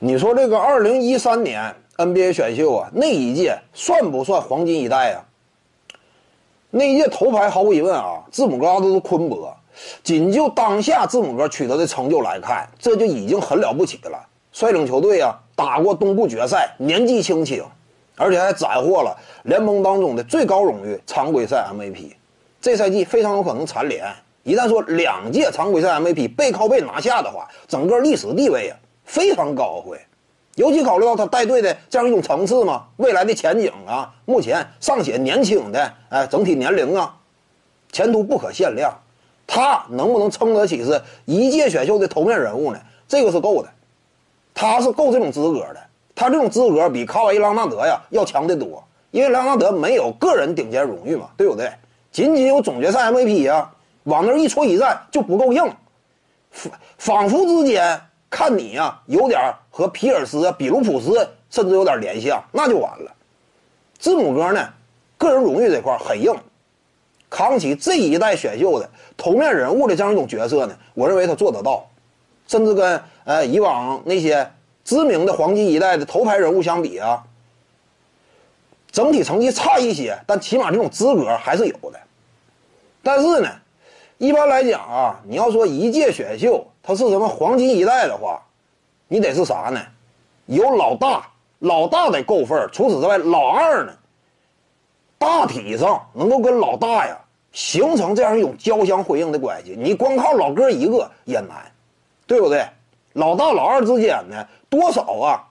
你说这个二零一三年 NBA 选秀啊，那一届算不算黄金一代啊？那一届头牌毫无疑问啊，字母哥、阿德昆博。仅就当下字母哥取得的成就来看，这就已经很了不起了。率领球队啊打过东部决赛，年纪轻轻，而且还斩获了联盟当中的最高荣誉——常规赛 MVP。这赛季非常有可能蝉联。一旦说两届常规赛 MVP 背靠背拿下的话，整个历史地位啊非常高会。尤其考虑到他带队的这样一种层次嘛，未来的前景啊，目前尚且年轻的，哎，整体年龄啊，前途不可限量。他能不能撑得起是一届选秀的头面人物呢？这个是够的，他是够这种资格的。他这种资格比卡瓦伊·朗纳德呀要强得多，因为朗纳德没有个人顶尖荣誉嘛，对不对？仅仅有总决赛 MVP 呀，往那一戳一站就不够硬，仿仿佛之间看你呀有点和皮尔斯、比卢普斯甚至有点联系啊，那就完了。字母哥呢，个人荣誉这块很硬。扛起这一代选秀的头面人物的这样一种角色呢，我认为他做得到，甚至跟呃以往那些知名的黄金一代的头牌人物相比啊，整体成绩差一些，但起码这种资格还是有的。但是呢，一般来讲啊，你要说一届选秀他是什么黄金一代的话，你得是啥呢？有老大，老大得够份儿除此之外，老二呢？大体上能够跟老大呀形成这样一种交相辉映的关系，你光靠老哥一个也难，对不对？老大老二之间呢，多少啊，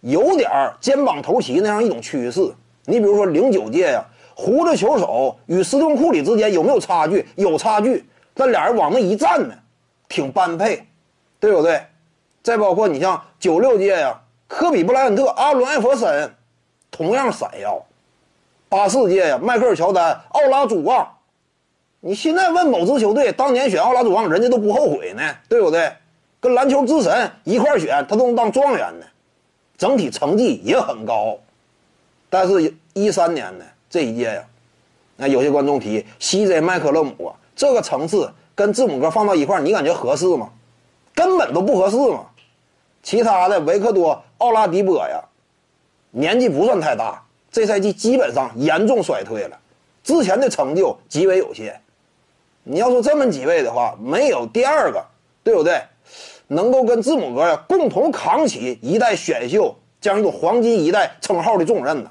有点肩膀头齐那样一种趋势。你比如说零九届呀，胡子球手与斯顿库里之间有没有差距？有差距，但俩人往那一站呢，挺般配，对不对？再包括你像九六届呀，科比布莱恩特、阿伦艾弗森，同样闪耀。八四届呀，迈克尔乔丹、奥拉祖旺，你现在问某支球队当年选奥拉祖旺，人家都不后悔呢，对不对？跟篮球之神一块选，他都能当状元呢，整体成绩也很高。但是，一三年呢这一届呀，那有些观众提 CJ 麦克勒姆啊，这个层次跟字母哥放到一块，你感觉合适吗？根本都不合适嘛。其他的维克多、奥拉迪波呀，年纪不算太大。这赛季基本上严重衰退了，之前的成就极为有限。你要说这么几位的话，没有第二个，对不对？能够跟字母哥呀共同扛起一代选秀这样一种黄金一代称号的重任呢，